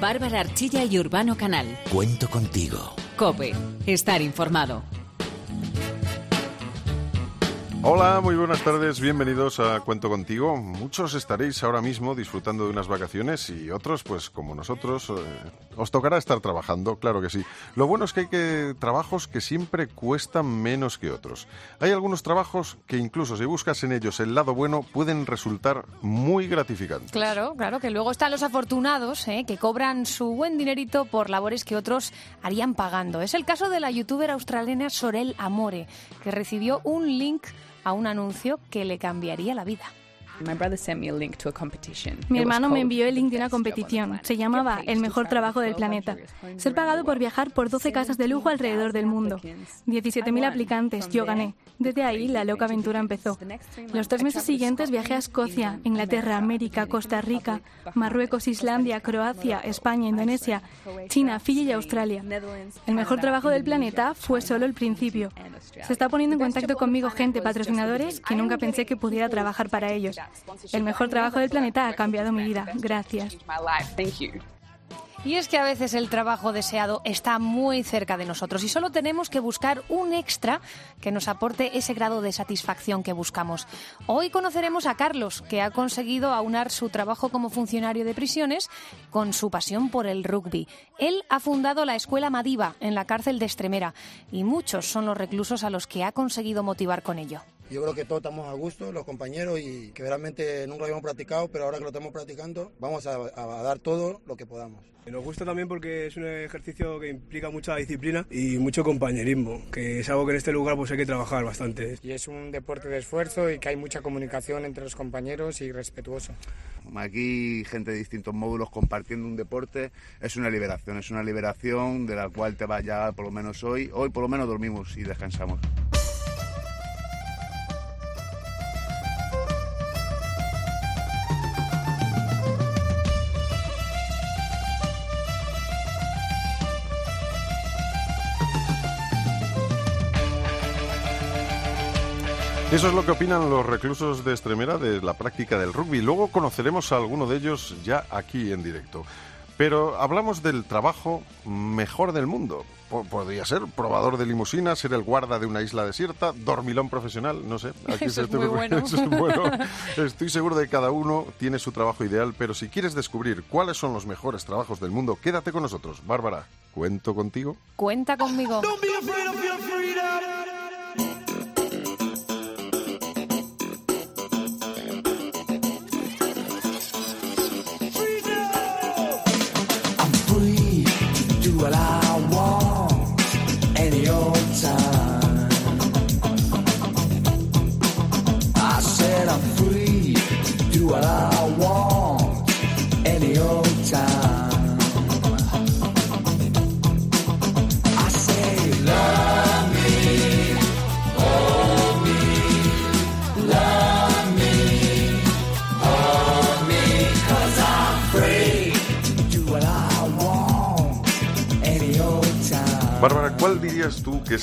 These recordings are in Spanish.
Bárbara Archilla y Urbano Canal. Cuento contigo. Cope. Estar informado. Hola, muy buenas tardes, bienvenidos a Cuento Contigo. Muchos estaréis ahora mismo disfrutando de unas vacaciones y otros, pues como nosotros, eh, os tocará estar trabajando, claro que sí. Lo bueno es que hay que trabajos que siempre cuestan menos que otros. Hay algunos trabajos que incluso si buscas en ellos el lado bueno pueden resultar muy gratificantes. Claro, claro, que luego están los afortunados ¿eh? que cobran su buen dinerito por labores que otros harían pagando. Es el caso de la youtuber australiana Sorel Amore, que recibió un link a un anuncio que le cambiaría la vida. Mi hermano me envió el link de una competición. Se llamaba El mejor trabajo del planeta. Ser pagado por viajar por 12 casas de lujo alrededor del mundo. 17.000 aplicantes, yo gané. Desde ahí la loca aventura empezó. Los tres meses siguientes viajé a Escocia, Inglaterra, América, Costa Rica, Marruecos, Islandia, Croacia, España, Indonesia, China, Fiji y Australia. El mejor trabajo del planeta fue solo el principio. Se está poniendo en contacto conmigo gente, patrocinadores, que nunca pensé que pudiera trabajar para ellos. El mejor trabajo del planeta ha cambiado mi vida. Gracias. Y es que a veces el trabajo deseado está muy cerca de nosotros y solo tenemos que buscar un extra que nos aporte ese grado de satisfacción que buscamos. Hoy conoceremos a Carlos, que ha conseguido aunar su trabajo como funcionario de prisiones con su pasión por el rugby. Él ha fundado la Escuela Madiva en la cárcel de Extremera y muchos son los reclusos a los que ha conseguido motivar con ello. Yo creo que todos estamos a gusto, los compañeros, y que realmente nunca lo habíamos practicado, pero ahora que lo estamos practicando, vamos a, a dar todo lo que podamos. Nos gusta también porque es un ejercicio que implica mucha disciplina y mucho compañerismo, que es algo que en este lugar pues hay que trabajar bastante. Y es un deporte de esfuerzo y que hay mucha comunicación entre los compañeros y respetuoso. Aquí gente de distintos módulos compartiendo un deporte es una liberación, es una liberación de la cual te va ya por lo menos hoy, hoy por lo menos dormimos y descansamos. Eso es lo que opinan los reclusos de Extremera de la práctica del rugby. Luego conoceremos a alguno de ellos ya aquí en directo. Pero hablamos del trabajo mejor del mundo. Podría ser probador de limusina, ser el guarda de una isla desierta, dormilón profesional, no sé. Aquí Eso es muy bueno. Eso es bueno. Estoy seguro de que cada uno tiene su trabajo ideal, pero si quieres descubrir cuáles son los mejores trabajos del mundo, quédate con nosotros. Bárbara, ¿cuento contigo? Cuenta conmigo.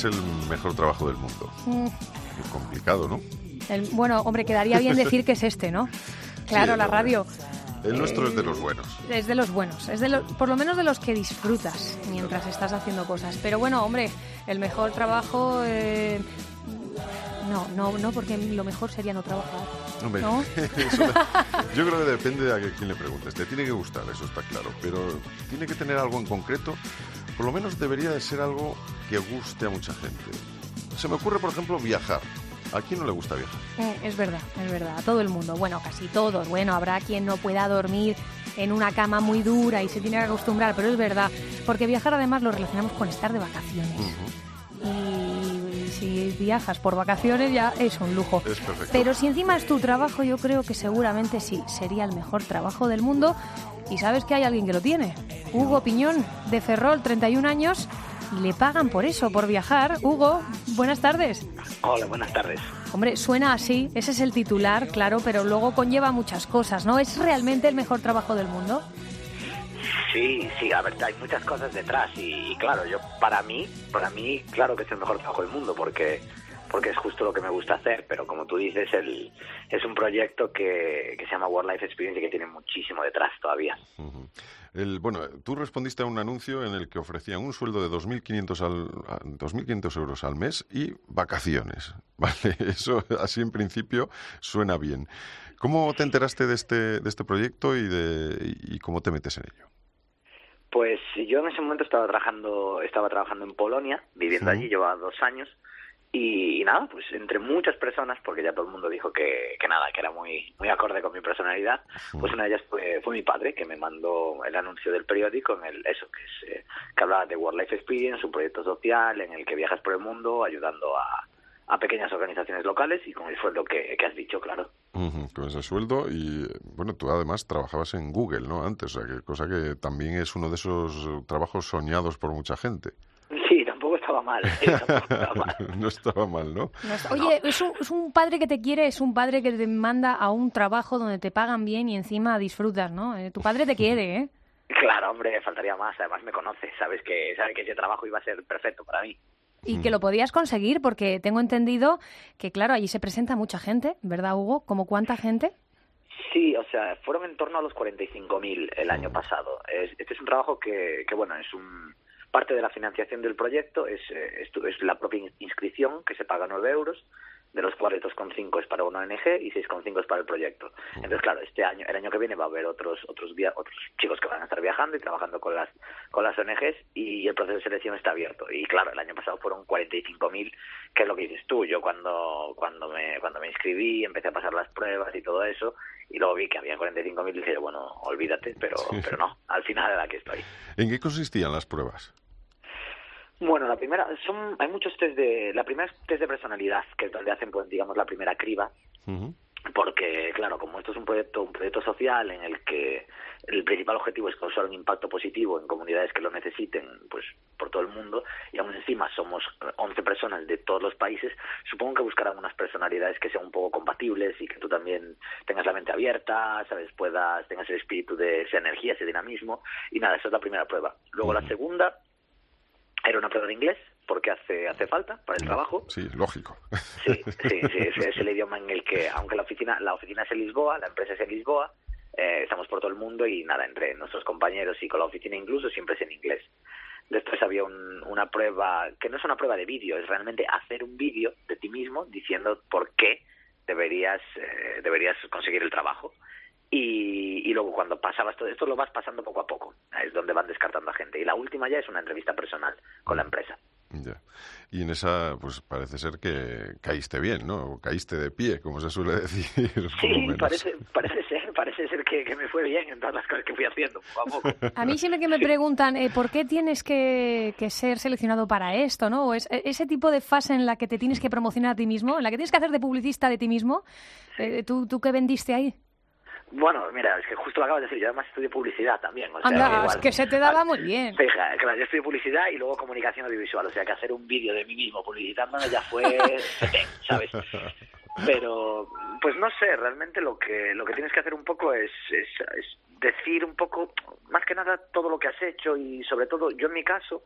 Es el mejor trabajo del mundo? Mm, Qué complicado, ¿no? el- bueno, hombre, quedaría bien decir que es este, ¿no? Claro, Sí, la radio. El nuestro es de los buenos. Es de los buenos, es de los, por lo menos de los que disfrutas mientras estás haciendo cosas. Pero bueno, hombre, el mejor trabajo... eh, no, no, no, porque lo mejor sería no trabajar. Hombre, ¿No? eso- yo creo que depende de a quién le preguntes. Te tiene que gustar, eso está claro. Pero tiene que tener algo en concreto. Por lo menos debería de ser algo que guste a mucha gente. Se me ocurre, por ejemplo, viajar. ¿A quién no le gusta viajar? Eh, es verdad, es verdad. A todo el mundo, bueno, casi todos. Bueno, habrá quien no pueda dormir en una cama muy dura y se tiene que acostumbrar, pero es verdad. Porque viajar además lo relacionamos con estar de vacaciones. Y si viajas por vacaciones ya es un lujo. Es perfecto. Pero si encima es tu trabajo, yo creo que seguramente sí, sería el mejor trabajo del mundo. Y sabes que hay alguien que lo tiene. Hugo Piñón, de Ferrol, 31 años, y le pagan por eso, por viajar. Hugo, buenas tardes. Hola, buenas tardes. Hombre, suena así, ese es el titular, claro, pero luego conlleva muchas cosas, ¿no? ¿Es realmente el mejor trabajo del mundo? Sí, sí, a ver, hay muchas cosas detrás y, y claro, yo para mí, para mí, claro que es el mejor trabajo del mundo porque porque es justo lo que me gusta hacer, pero como tú dices, el, es un proyecto que, que se llama World Life Experience y que tiene muchísimo detrás todavía. El, bueno, tú respondiste a un anuncio en el que ofrecían un sueldo de 2.500 al, a- 2.500 euros al mes y vacaciones. Vale, eso así en principio suena bien. ¿Cómo te enteraste de este, de este proyecto y, de, y cómo te metes en ello? Pues yo en ese momento estaba trabajando, estaba trabajando en Polonia, viviendo Sí. allí, llevaba dos años, y, y nada, pues entre muchas personas, porque ya todo el mundo dijo que, que nada, que era muy, muy acorde con mi personalidad, pues una de ellas fue, fue mi padre, que me mandó el anuncio del periódico en el, eso, que es, eh, que hablaba de World Life Experience, un proyecto social en el que viajas por el mundo ayudando a, a pequeñas organizaciones locales y con el sueldo que, que has dicho, claro. Con ese sueldo y, bueno, tú además trabajabas en Google, ¿no? Antes, o sea, que cosa que también es uno de esos trabajos soñados por mucha gente. Sí, tampoco estaba mal. sí, tampoco estaba mal. no estaba mal, ¿no? No está- Oye, es un, es un padre que te quiere, es un padre que te manda a un trabajo donde te pagan bien y encima disfrutas, ¿no? Eh, tu padre te quiere, ¿eh? Claro, hombre, faltaría más. Además me conoce, sabes que sabe que ese trabajo iba a ser perfecto para mí. Y que lo podías conseguir porque tengo entendido que, claro, allí se presenta mucha gente, ¿verdad, Hugo? ¿Como cuánta gente? Sí, o sea, fueron en torno a los 45.000 el año pasado. Es- este es un trabajo que, que, bueno, es un parte de la financiación del proyecto, es, eh, esto es la propia in- inscripción que se paga 9 euros, de los cuales 2,5 es para una ONG y 6,5 es para el proyecto. Entonces, claro, este año, el año que viene va a haber otros otros via- otros chicos que van a estar viajando y trabajando con las con las ONGs y el proceso de selección está abierto. Y claro, el año pasado fueron 45.000, que es lo que dices tú. Yo cuando cuando me cuando me inscribí, empecé a pasar las pruebas y todo eso, y luego vi que había 45.000 y dije, bueno, olvídate, pero pero no, al final aquí estoy. ¿En qué consistían las pruebas? Bueno, la primera, son, hay muchos test de, la primera es test de personalidad, que es donde hacen, pues, digamos, la primera criba, porque, claro, como esto es un proyecto, un proyecto social en el que el principal objetivo es causar un impacto positivo en comunidades que lo necesiten, pues, por todo el mundo, y aún encima somos eh, 11 personas de todos los países, supongo que buscarán unas personalidades que sean un poco compatibles y que tú también tengas la mente abierta, sabes, puedas, tengas el espíritu de esa energía, ese dinamismo, y nada, esa es la primera prueba. Luego la segunda era una prueba de inglés, porque hace, hace falta para el trabajo. Sí, lógico. Sí, sí, sí, es, es el idioma en el que, aunque la oficina, la oficina es en Lisboa, la empresa es en Lisboa, eh, estamos por todo el mundo y nada, entre nuestros compañeros y con la oficina incluso siempre es en inglés. Después había un- una prueba, que no es una prueba de vídeo, es realmente hacer un vídeo de ti mismo diciendo por qué deberías, eh, deberías conseguir el trabajo. Y, y luego cuando pasabas todo esto lo vas pasando poco a poco, es donde van descartando a gente. Y la última ya es una entrevista personal con la empresa. Ya. Y en esa, pues parece ser que caíste bien, ¿no? O caíste de pie, como se suele decir. Sí, parece, parece ser, parece ser que, que me fue bien en todas las cosas que fui haciendo, poco a poco. A mí siempre que me preguntan eh, por qué tienes que, que ser seleccionado para esto, ¿no? O es, e- ese tipo de fase en la que te tienes que promocionar a ti mismo, en la que tienes que hacer de publicista de ti mismo, eh, ¿tú, ¿tú qué vendiste ahí? Bueno, mira, es que justo lo acabas de decir, yo además estudio publicidad también. O sea, Anda, igual. es que se te daba muy bien. Fija, claro, yo estudio publicidad y luego comunicación audiovisual, o sea que hacer un vídeo de mí mismo publicitándome ya fue ¿sabes? Pero, pues no sé, realmente lo que lo que tienes que hacer un poco es, es, es decir un poco, más que nada, todo lo que has hecho y sobre todo, yo en mi caso,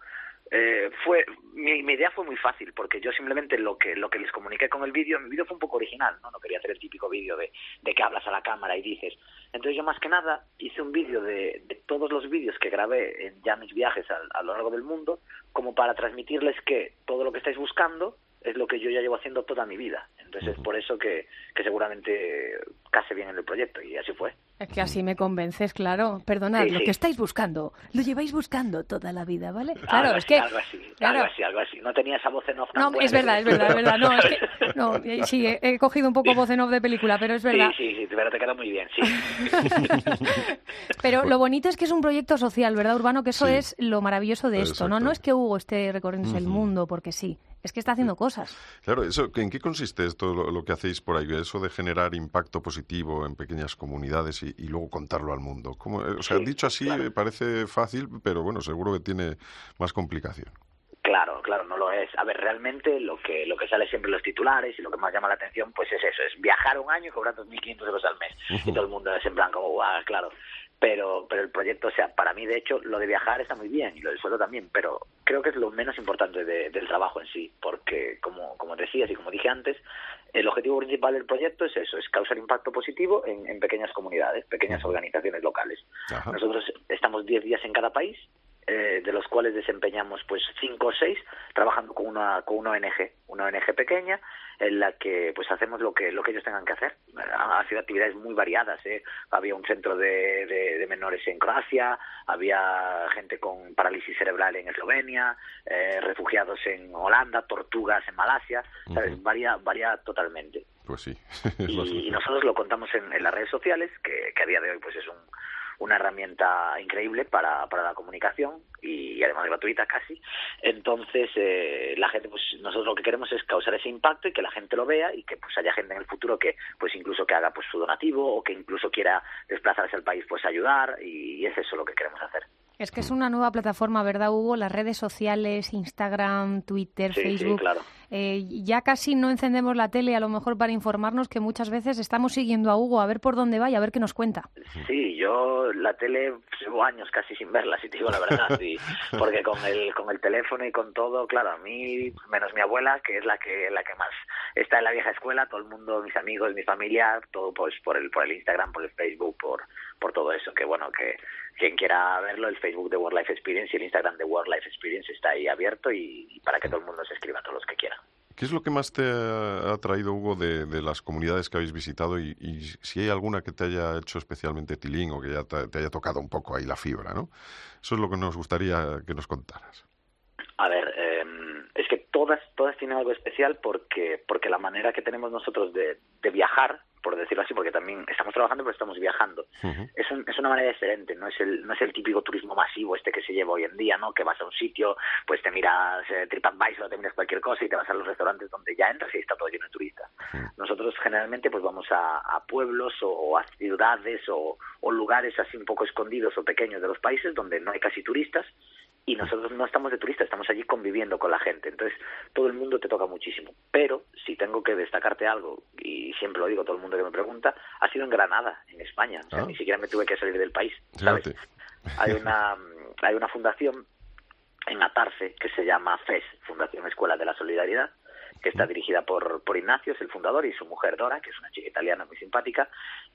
eh, fue mi, mi idea fue muy fácil porque yo simplemente lo que lo que les comuniqué con el vídeo mi vídeo fue un poco original no no quería hacer el típico vídeo de, de que hablas a la cámara y dices. Entonces yo más que nada hice un vídeo de, de todos los vídeos que grabé en ya mis viajes a, a lo largo del mundo como para transmitirles que todo lo que estáis buscando es lo que yo ya llevo haciendo toda mi vida. Entonces es por eso que, que seguramente case bien en el proyecto y así fue Es que así me convences, claro. Perdonad, Sí, lo sí. que estáis buscando, lo lleváis buscando toda la vida, ¿vale? algo Claro, es así, que... algo así claro. algo así algo así no tenía esa voz en off tan No, buena es que- verdad, es verdad, es verdad. No, es que, no, eh, sí, he, he cogido un poco voz en off de película, pero es verdad. Sí, sí, sí, pero te queda muy bien, sí. Pero lo bonito es que es un proyecto social, ¿verdad, Urbano? Que eso Sí. es lo maravilloso de esto, ¿no? No es que Hugo esté recorriéndose el mundo porque sí, es que está haciendo cosas. Claro, eso, ¿en qué consiste esto, lo, lo que hacéis por ahí? Eso de generar impacto positivo en pequeñas comunidades y, y luego contarlo al mundo. ¿Cómo, eh, o sea, Sí, dicho así claro. eh, parece fácil, pero bueno, seguro que tiene más complicación. Claro, claro, no lo es. A ver, realmente lo que lo que sale siempre en los titulares y lo que más llama la atención, pues es eso, es viajar un año y cobrar 2.500 euros al mes. Y todo el mundo es en plan como, guau, claro. Pero pero el proyecto, o sea, para mí de hecho lo de viajar está muy bien y lo del sueldo también, pero creo que es lo menos importante de- del trabajo en sí, porque como, como decías y como dije antes, el objetivo principal del proyecto es eso, es causar impacto positivo en, en pequeñas comunidades, pequeñas organizaciones locales. Ajá. Nosotros estamos 10 días en cada país, eh, de los cuales desempeñamos pues cinco o seis trabajando con una con una ONG, una ONG pequeña en la que pues hacemos lo que lo que ellos tengan que hacer. Ha sido actividades muy variadas, ¿eh? había un centro de, de- de menores en Croacia, había gente con parálisis cerebral en Eslovenia, eh, refugiados en Holanda, tortugas en Malasia, ¿sabes? Ujú. Varía varía totalmente Pues sí. y nosotros lo contamos en, en las redes sociales, que, que a día de hoy pues es un, una herramienta increíble para, para la comunicación y, además gratuita casi. Entonces, eh, la gente, pues nosotros lo que queremos es causar ese impacto y que la gente lo vea y que pues haya gente en el futuro que pues incluso que haga pues su donativo o que incluso quiera desplazarse al país pues ayudar y, es eso lo que queremos hacer. Es que es una nueva plataforma, ¿verdad, Hugo? Las redes sociales, Instagram, Twitter, Sí, sí, Facebook. claro. Eh, ya casi no encendemos la tele a lo mejor para informarnos que muchas veces estamos siguiendo a Hugo a ver por dónde va y a ver qué nos cuenta. Sí, yo la tele llevo años casi sin verla, si te digo la verdad, y- porque con el con el teléfono y con todo, claro, a mí menos mi abuela, que es la que la que más está en la vieja escuela, todo el mundo, mis amigos, mi familia, todo pues por el por el Instagram, por el Facebook, por por todo eso, que bueno, que quien quiera verlo, el Facebook de World Life Experience y el Instagram de World Life Experience está ahí abierto y, y para que todo el mundo se escriba, todos los que quieran. ¿Qué es lo que más te ha traído, Hugo, de, de las comunidades que habéis visitado y, y si hay alguna que te haya hecho especialmente tilín o que ya te, te haya tocado un poco ahí la fibra, ¿no? Eso es lo que nos gustaría que nos contaras. A ver, eh, es que todas, todas tienen algo especial porque, porque la manera que tenemos nosotros de, de viajar, por decirlo así, porque también estamos trabajando pero estamos viajando, es, un- es una manera diferente, no es el no es el típico turismo masivo este que se lleva hoy en día, ¿no? Que vas a un sitio, pues te miras eh, TripAdvisor, te miras cualquier cosa y te vas a los restaurantes donde ya entras y está todo lleno de turistas. Nosotros generalmente pues vamos a, a pueblos o a ciudades o, o lugares así un poco escondidos o pequeños de los países donde no hay casi turistas y nosotros no estamos de turistas, estamos allí conviviendo con la gente. Entonces, todo el mundo te toca muchísimo. Pero, si tengo que destacarte algo, y siempre lo digo a todo el mundo que me pregunta, ha sido en Granada, en España. O sea, Ah. ni siquiera me tuve que salir del país, ¿sabes? Hay una, hay una fundación en Atarce que se llama FES, Fundación Escuela de la Solidaridad, que está dirigida por, por Ignacio, es el fundador, y su mujer Dora, que es una chica italiana muy simpática,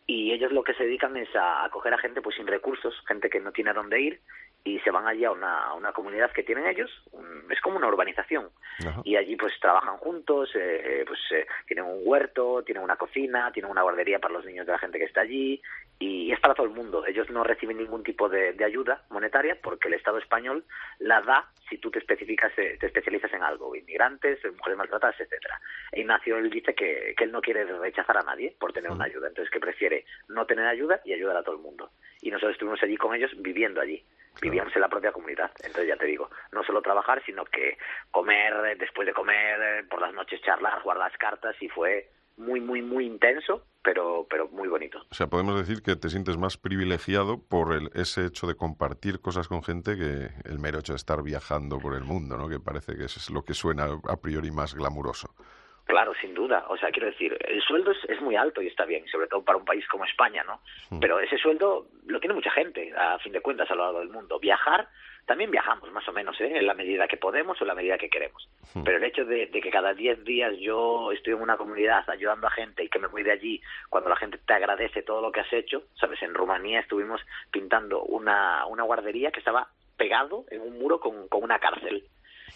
y ellos lo que se dedican es a acoger a gente pues sin recursos, gente que no tiene a dónde ir, y se van allí a una, a una comunidad que tienen ellos, un- es como una urbanización, Ajá. y allí pues trabajan juntos, eh, eh, pues eh, tienen un huerto, tienen una cocina, tienen una guardería para los niños de la gente que está allí y es para todo el mundo. Ellos no reciben ningún tipo de, de ayuda monetaria porque el Estado español la da si tú te especificas, eh, te especializas en algo, inmigrantes, mujeres maltratadas, etcétera. E Ignacio él dice que, que él no quiere rechazar a nadie por tener una ayuda, entonces que prefiere no tener ayuda y ayudar a todo el mundo. Y nosotros estuvimos allí con ellos viviendo allí vivíamos en la propia comunidad. Entonces ya te digo, no solo trabajar, sino que comer, eh, después de comer, eh, por las noches charlar, jugar las cartas y fue muy, muy, muy intenso, pero, pero muy bonito. O sea, podemos decir que te sientes más privilegiado por el, ese hecho de compartir cosas con gente que el mero hecho de estar viajando por el mundo, ¿no? Que parece que eso es lo que suena a priori más glamuroso. Claro, sin duda. O sea, quiero decir, el sueldo es, es muy alto y está bien, sobre todo para un país como España, ¿no? Pero ese sueldo lo tiene mucha gente, a fin de cuentas, a lo largo del mundo. Viajar, también viajamos, más o menos, ¿eh? En la medida que podemos o en la medida que queremos. Pero el hecho de, de que cada 10 días yo estoy en una comunidad ayudando a gente y que me voy de allí cuando la gente te agradece todo lo que has hecho, ¿sabes? En Rumanía estuvimos pintando una, una guardería que estaba pegado en un muro con, con una cárcel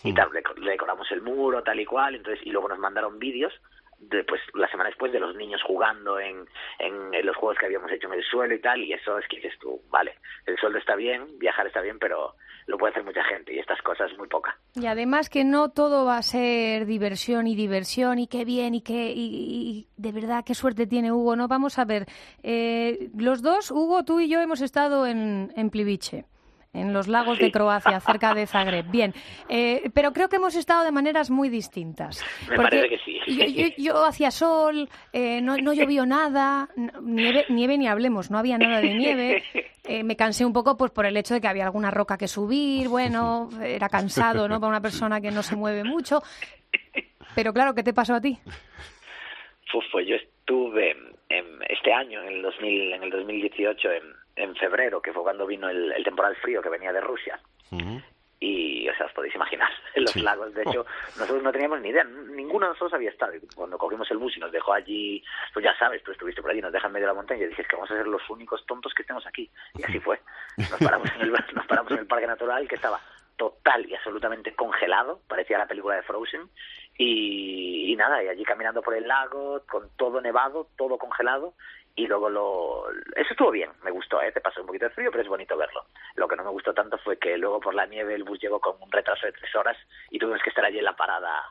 y tal, le, le decoramos el muro, tal y cual, entonces y luego nos mandaron vídeos de, pues la semana después de los niños jugando en, en, en los juegos que habíamos hecho en el suelo y tal, y eso es que dices tú, vale, el sueldo está bien, viajar está bien, pero lo puede hacer mucha gente y estas cosas muy poca. Y además que no todo va a ser diversión y diversión y qué bien y qué y, de verdad qué suerte tiene Hugo. No vamos a ver. eh, los dos, Hugo, tú y yo hemos estado en, en Plivice. En los lagos de Croacia, cerca de Zagreb. Bien, eh, pero creo que hemos estado de maneras muy distintas. Me parece que sí. Yo, yo- yo hacía sol, eh, no, no llovió nada, nieve, nieve ni hablemos, no había nada de nieve. Eh, me cansé un poco pues por el hecho de que había alguna roca que subir, bueno, era cansado, ¿no? Para una persona que no se mueve mucho. Pero claro, ¿qué te pasó a ti? Pues yo estuve en este año, en el, 2000, en el 2018, en, en febrero, que fue cuando vino el, el temporal frío que venía de Rusia. Y, o sea, os podéis imaginar, en los Sí. lagos. De hecho, nosotros no teníamos ni idea, ninguno de nosotros había estado. Cuando cogimos el bus y nos dejó allí, pues ya sabes, tú estuviste por allí, nos deja en medio de la montaña y dije, es que vamos a ser los únicos tontos que estemos aquí. Y así fue. Nos paramos en el, nos paramos en el parque natural que estaba total y absolutamente congelado, parecía la película de Frozen. Y, y nada, y allí caminando por el lago, con todo nevado, todo congelado, y luego lo... Eso estuvo bien, me gustó, ¿eh? te pasó un poquito de frío, pero es bonito verlo. Lo que no me gustó tanto fue que luego por la nieve el bus llegó con un retraso de tres horas y tuvimos que estar allí en la parada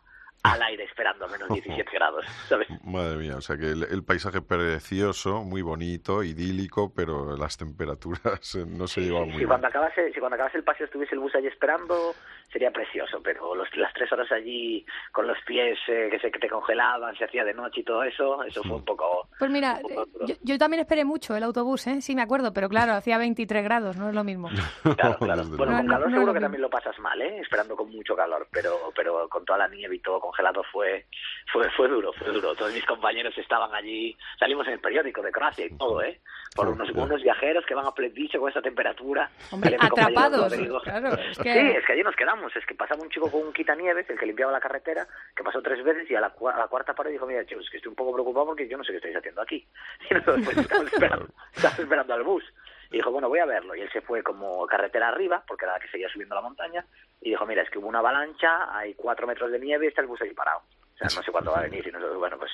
al aire esperando a menos 17 grados, ¿sabes? Madre mía, o sea que el, el paisaje precioso, muy bonito, idílico, pero las temperaturas eh, no se llevaban muy Si bien. cuando, acabase, si cuando acabase el paseo estuviese el bus allí esperando, sería precioso, pero los, las tres horas allí con los pies eh, que se que te congelaban, se hacía de noche y todo eso, eso fue un poco... Pues mira, poco duro. yo, yo también esperé mucho el autobús, ¿eh? Sí, me acuerdo, pero claro, hacía 23 grados, no es lo mismo. Claro, claro. Bueno, con calor no seguro que también lo pasas mal, ¿eh? Esperando con mucho calor, pero pero con toda la nieve y todo congelado fue fue fue duro, fue duro. Todos mis compañeros estaban allí, salimos en el periódico de Croacia y todo, ¿eh? Por unos, unos viajeros que van a Pledice con esta temperatura. Hombre, compañero atrapados, Rodrigo. claro, es que- Sí, es que allí nos quedamos. Es que pasaba un chico con un quitanieves, el que limpiaba la carretera, que pasó tres veces y a la, cua- a la cuarta paró y dijo, mira, chicos, es que estoy un poco preocupado porque yo no sé qué estáis haciendo aquí. Y nosotros pues, estábamos esperando, estábamos esperando al bus. Y dijo, bueno, voy a verlo. Y él se fue como carretera arriba, porque era la que seguía subiendo la montaña, y dijo, mira, es que hubo una avalancha, hay cuatro metros de nieve y está el bus ahí parado. O sea, no sé cuándo va a venir. Y nosotros, bueno, pues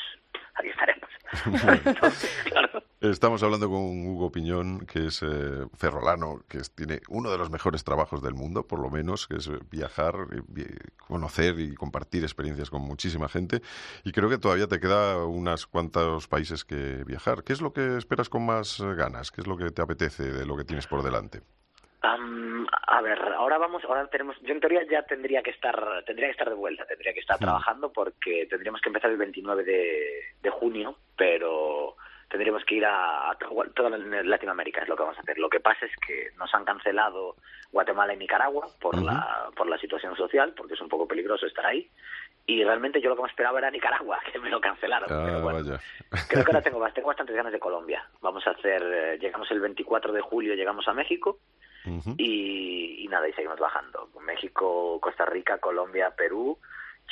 aquí estaremos. Entonces, claro. Estamos hablando con Hugo Piñón, que es eh, ferrolano, que es- tiene uno de los mejores trabajos del mundo, por lo menos, que es viajar, eh, conocer y compartir experiencias con muchísima gente. Y creo que todavía te queda unas cuantos países que viajar. ¿Qué es lo que esperas con más eh, ganas? ¿Qué es lo que te apetece de lo que tienes por delante? Am, a ver, ahora vamos, ahora tenemos, yo en teoría ya tendría que estar, tendría que estar de vuelta, tendría que estar trabajando porque tendríamos que empezar el 29 de, de junio, pero tendríamos que ir a, a to- toda la- Latinoamérica, es lo que vamos a hacer. Lo que pasa es que nos han cancelado Guatemala y Nicaragua por la, por la situación social, porque es un poco peligroso estar ahí. Y realmente yo lo que me esperaba era Nicaragua, que me lo cancelaron. pero Ah, bueno. vaya. Creo que ahora tengo, tengo bastantes ganas de Colombia. Vamos a hacer, eh, llegamos el 24 de julio, llegamos a México Y, y nada, y seguimos bajando. México, Costa Rica, Colombia, Perú,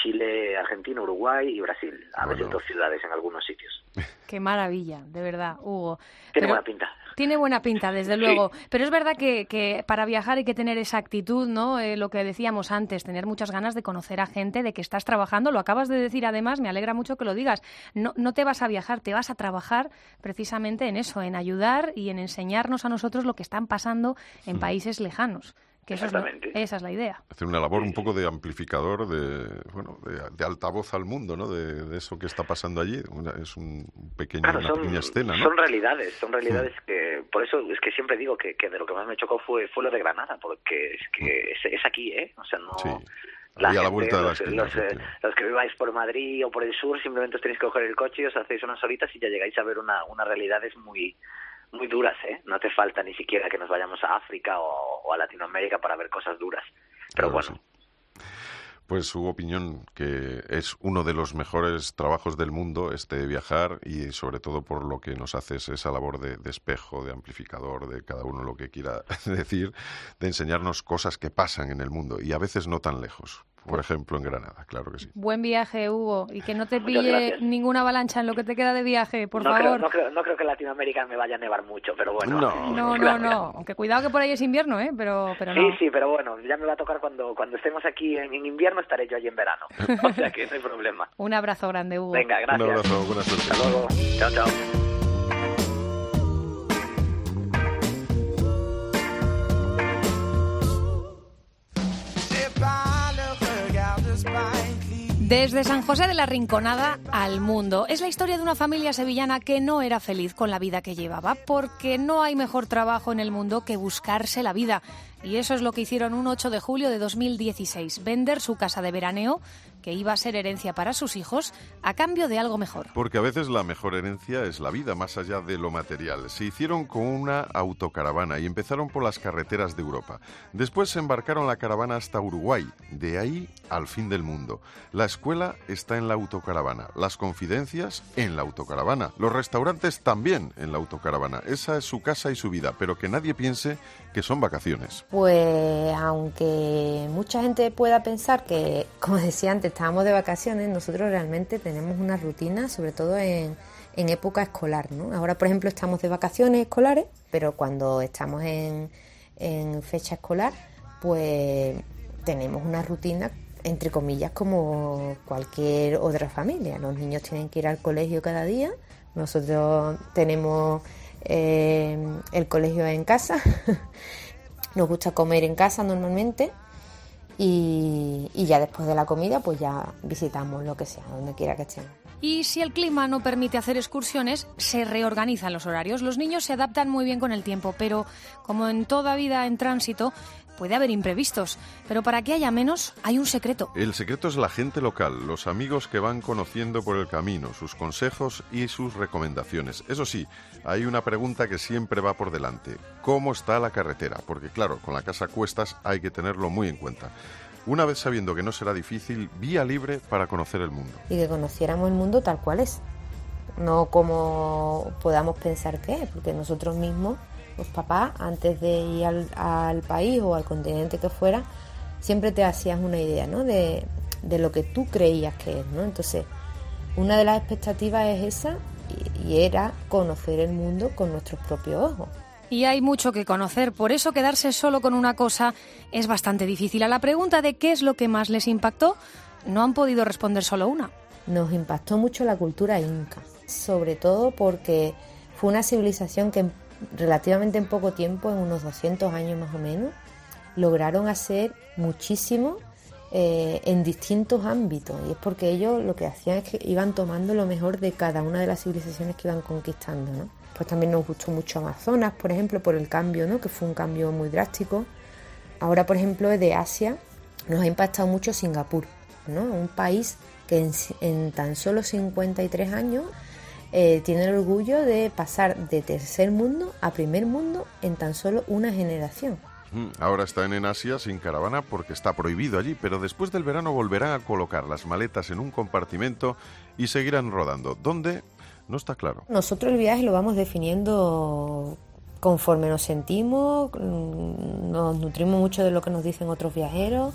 Chile, Argentina, Uruguay y Brasil. A veces Bueno. dos ciudades en algunos sitios. Qué maravilla, de verdad, Hugo. Tiene Pero- buena pinta. Tiene buena pinta, desde luego. Pero es verdad que, que para viajar hay que tener esa actitud, ¿no? Eh, lo que decíamos antes, tener muchas ganas de conocer a gente, de que estás trabajando. Lo acabas de decir, además, me alegra mucho que lo digas. No, no te vas a viajar, te vas a trabajar precisamente en eso, en ayudar y en enseñarnos a nosotros lo que están pasando en países lejanos. Que es Exactamente. esa es la idea. Hacer una labor un poco de amplificador, de, bueno, de, de altavoz al mundo, ¿no? De, de eso que está pasando allí. Una- es un pequeño, Claro, una son, pequeña escena, ¿no? son realidades, son realidades que, por eso es que siempre digo que, que de lo que más me chocó fue, fue lo de Granada, porque es que es, es aquí, ¿eh? O sea, no... Sí. La a la vuelta de la los, esquina, los, eh, los que viváis por Madrid o por el sur, simplemente os tenéis que coger el coche y os hacéis unas horitas y ya llegáis a ver una, unas realidades muy muy duras, ¿eh? No te falta ni siquiera que nos vayamos a África o, o a Latinoamérica para ver cosas duras. Pero Claro, bueno, Pues Hugo Piñón, que es uno de los mejores trabajos del mundo, este viajar y sobre todo por lo que nos haces esa labor de, de espejo, de amplificador, de cada uno lo que quiera decir, de enseñarnos cosas que pasan en el mundo y a veces no tan lejos. Por ejemplo, en Granada, claro que sí. Buen viaje, Hugo, y que no te pille ninguna avalancha en lo que te queda de viaje, por no, favor. creo, no, creo, no creo que en Latinoamérica me vaya a nevar mucho, pero bueno. No. No, no, no. Aunque cuidado que por ahí es invierno, ¿eh? Pero, pero Sí, no. sí, pero bueno, ya me va a tocar cuando, cuando estemos aquí en, en invierno, estaré yo allí en verano. O sea que no hay problema. Un abrazo grande, Hugo. Venga, Un gracias. abrazo, buena suerte. Hasta luego. Chao, chao. Desde San José de la Rinconada al mundo. Es la historia de una familia sevillana que no era feliz con la vida que llevaba, porque no hay mejor trabajo en el mundo que buscarse la vida. Y eso es lo que hicieron un 8 de julio de 2016. Vender su casa de veraneo que iba a ser herencia para sus hijos a cambio de algo mejor. Porque a veces la mejor herencia es la vida, más allá de lo material. Se hicieron con una autocaravana y empezaron por las carreteras de Europa. Después se embarcaron la caravana hasta Uruguay, de ahí al fin del mundo. La escuela está en la autocaravana, las confidencias en la autocaravana, los restaurantes también en la autocaravana. Esa es su casa y su vida, pero que nadie piense que son vacaciones. Pues aunque mucha gente pueda pensar que, como decía antes, estábamos de vacaciones, nosotros realmente tenemos una rutina, sobre todo en, en época escolar. ¿no? Ahora, por ejemplo, estamos de vacaciones escolares, pero cuando estamos en, en fecha escolar, pues tenemos una rutina entre comillas como cualquier otra familia. Los niños tienen que ir al colegio cada día, nosotros tenemos eh, el colegio en casa, nos gusta comer en casa normalmente y, y ya después de la comida pues ya visitamos lo que sea, donde quiera que estemos. Y si el clima no permite hacer excursiones, se reorganizan los horarios. Los niños se adaptan muy bien con el tiempo, pero como en toda vida en tránsito, puede haber imprevistos. Pero para que haya menos, hay un secreto. El secreto es la gente local, los amigos que van conociendo por el camino, sus consejos y sus recomendaciones. Eso sí, hay una pregunta que siempre va por delante. ¿Cómo está la carretera? Porque claro, con la casa a cuestas hay que tenerlo muy en cuenta. Una vez sabiendo que no será difícil, vía libre para conocer el mundo. Y que conociéramos el mundo tal cual es, no como podamos pensar que es, porque nosotros mismos, los papás, antes de ir al, al país o al continente que fuera, siempre te hacías una idea ¿no? de, de lo que tú creías que es. ¿no? Entonces, una de las expectativas es esa y, y era conocer el mundo con nuestros propios ojos. Y hay mucho que conocer, por eso quedarse solo con una cosa es bastante difícil. A la pregunta de qué es lo que más les impactó, no han podido responder solo una. Nos impactó mucho la cultura inca, sobre todo porque fue una civilización que relativamente en poco tiempo, en unos 200 años más o menos, lograron hacer muchísimo eh, en distintos ámbitos. Y es porque ellos lo que hacían es que iban tomando lo mejor de cada una de las civilizaciones que iban conquistando. ¿no? Pues también nos gustó mucho Amazonas, por ejemplo, por el cambio, ¿no? que fue un cambio muy drástico. Ahora, por ejemplo, de Asia nos ha impactado mucho Singapur, ¿no? un país que en, en tan solo 53 años eh, tiene el orgullo de pasar de tercer mundo a primer mundo en tan solo una generación. Mm, Ahora están en Asia sin caravana porque está prohibido allí, pero después del verano volverán a colocar las maletas en un compartimento y seguirán rodando. ¿Dónde? No está claro. Nosotros el viaje lo vamos definiendo conforme nos sentimos, mm, nos nutrimos mucho de lo que nos dicen otros viajeros.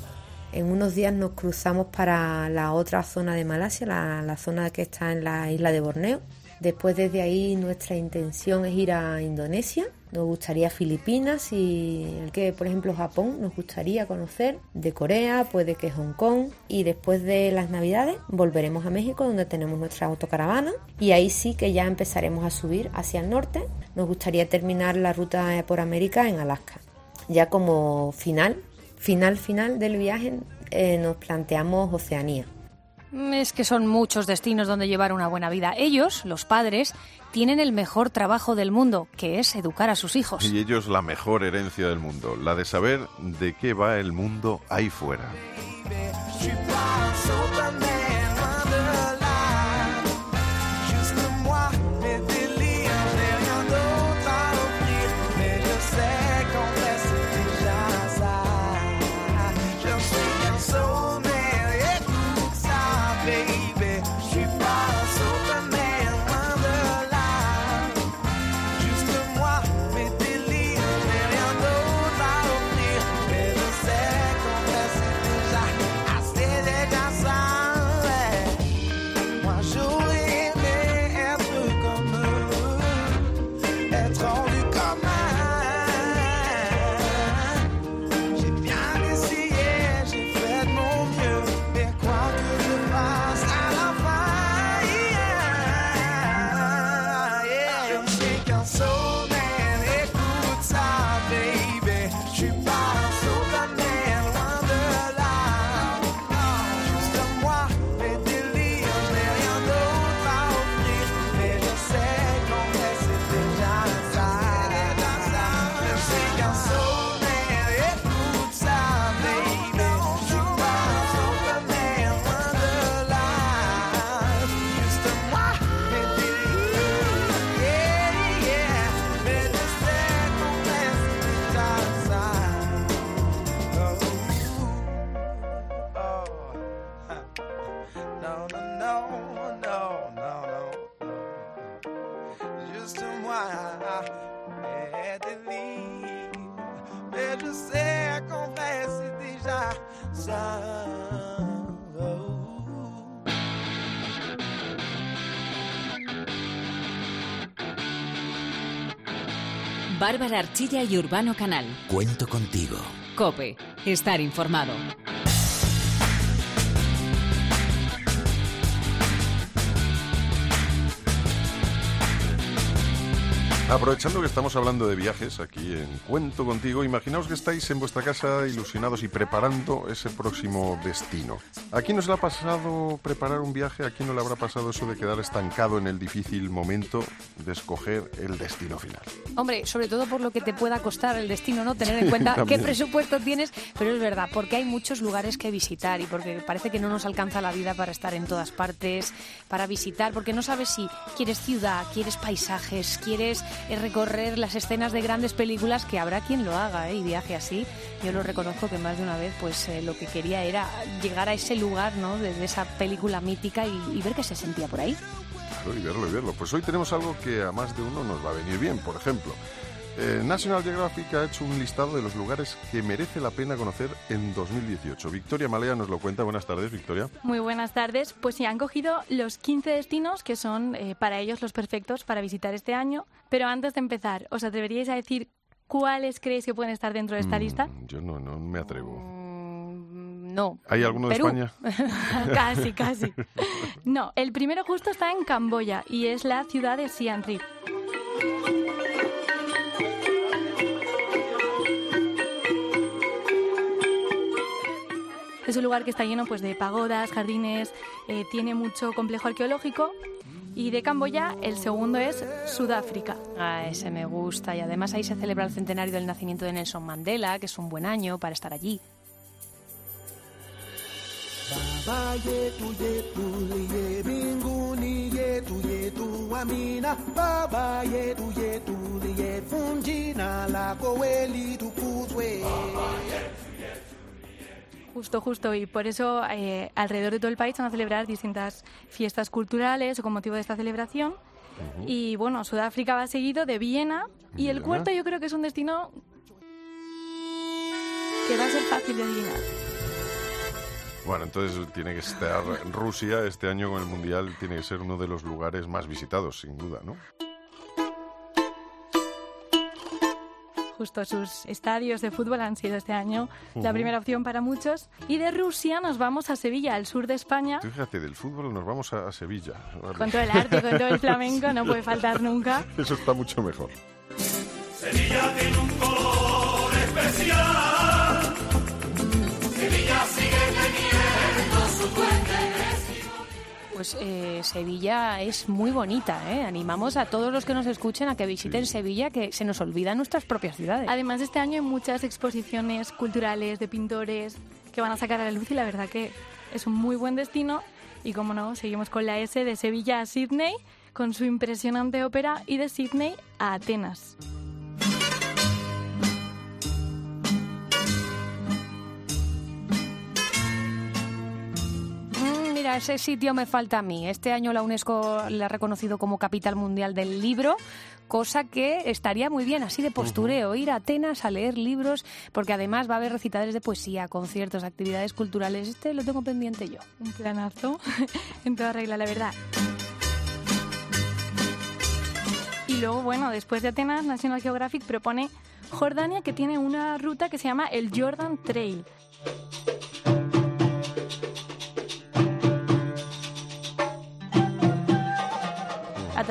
En unos días nos cruzamos para la otra zona de Malasia, la, la zona que está en la isla de Borneo. Después desde ahí nuestra intención es ir a Indonesia. Nos gustaría Filipinas y el que, por ejemplo, Japón nos gustaría conocer. De Corea, puede que Hong Kong. Y después de las Navidades volveremos a México donde tenemos nuestra autocaravana. Y ahí sí que ya empezaremos a subir hacia el norte. Nos gustaría terminar la ruta por América en Alaska. Ya como final, final, final del viaje eh, nos planteamos Oceanía. Es que son muchos destinos donde llevar una buena vida. Ellos, los padres, tienen el mejor trabajo del mundo, que es educar a sus hijos. Y ellos la mejor herencia del mundo, la de saber de qué va el mundo ahí fuera. Bárbara Archilla y Urbano Canal. Cuento contigo. Cope. Estar informado. Aprovechando que estamos hablando de viajes aquí en Cuento Contigo, imaginaos que estáis en vuestra casa ilusionados y preparando ese próximo destino. ¿A quién nos le ha pasado preparar un viaje? ¿A quién no le habrá pasado eso de quedar estancado en el difícil momento de escoger el destino final? Hombre, sobre todo por lo que te pueda costar el destino, ¿no? Tener en cuenta qué presupuesto tienes, pero es verdad, porque hay muchos lugares que visitar y porque parece que no nos alcanza la vida para estar en todas partes, para visitar, porque no sabes si quieres ciudad, quieres paisajes, quieres eh, recorrer las escenas de grandes películas, que habrá quien lo haga ¿eh? y viaje así. Yo lo reconozco que más de una vez, pues eh, lo que quería era llegar a ese lugar, ¿no? Desde esa película mítica y, ver qué se sentía por ahí. Y verlo y verlo. Pues hoy tenemos algo que a más de uno nos va a venir bien. Por ejemplo, eh, National Geographic ha hecho un listado de los lugares que merece la pena conocer en 2018. Victoria Malea nos lo cuenta. Buenas tardes, Victoria. Muy buenas tardes. Pues sí, han cogido los 15 destinos que son eh, para ellos los perfectos para visitar este año. Pero antes de empezar, ¿os atreveríais a decir cuáles creéis que pueden estar dentro de esta Mm, lista? Yo no, no me atrevo. No. ¿Hay alguno de. España? casi, casi. No, el primero justo está en Camboya y es la ciudad de Siem Reap. Es un lugar que está lleno pues, de pagodas, jardines, eh, tiene mucho complejo arqueológico. Y de Camboya, el segundo es Sudáfrica. Ah, ese me gusta. Y además ahí se celebra el centenario del nacimiento de Nelson Mandela, que es un buen año para estar allí. Justo, justo. Y por eso eh, alrededor de todo el país van a celebrar distintas fiestas culturales o con motivo de esta celebración. Y bueno, Sudáfrica va seguido de Viena. Y el cuarto yo creo que es un destino que va a ser fácil de adivinar. Bueno, entonces tiene que estar Rusia este año con el Mundial, tiene que ser uno de los lugares más visitados, sin duda, ¿no? Justo sus estadios de fútbol han sido este año la primera opción para muchos. Y de Rusia nos vamos a Sevilla, al sur de España. Tú fíjate, del fútbol nos vamos a, a Sevilla. Vale. Con todo el arte, con todo el flamenco, no puede faltar nunca. Eso está mucho mejor. Sevilla tiene un color especial Sevilla sigue teniendo su Pues eh, Sevilla es muy bonita, ¿eh? Animamos a todos los que nos escuchen a que visiten Sevilla, que se nos olvidan nuestras propias ciudades. Además, este año hay muchas exposiciones culturales de pintores que van a sacar a la luz y la verdad que es un muy buen destino. Y como no, seguimos con la S de Sevilla a Sydney, con su impresionante ópera, y de Sydney a Atenas. Mira, ese sitio me falta a mí. Este año la UNESCO le ha reconocido como capital mundial del libro, cosa que estaría muy bien, así de postureo, ir a Atenas a leer libros, porque además va a haber recitadores de poesía, conciertos, actividades culturales. Este lo tengo pendiente yo. Un planazo en toda regla, la verdad. Y luego, bueno, después de Atenas, National Geographic propone Jordania, que tiene una ruta que se llama el Jordan Trail.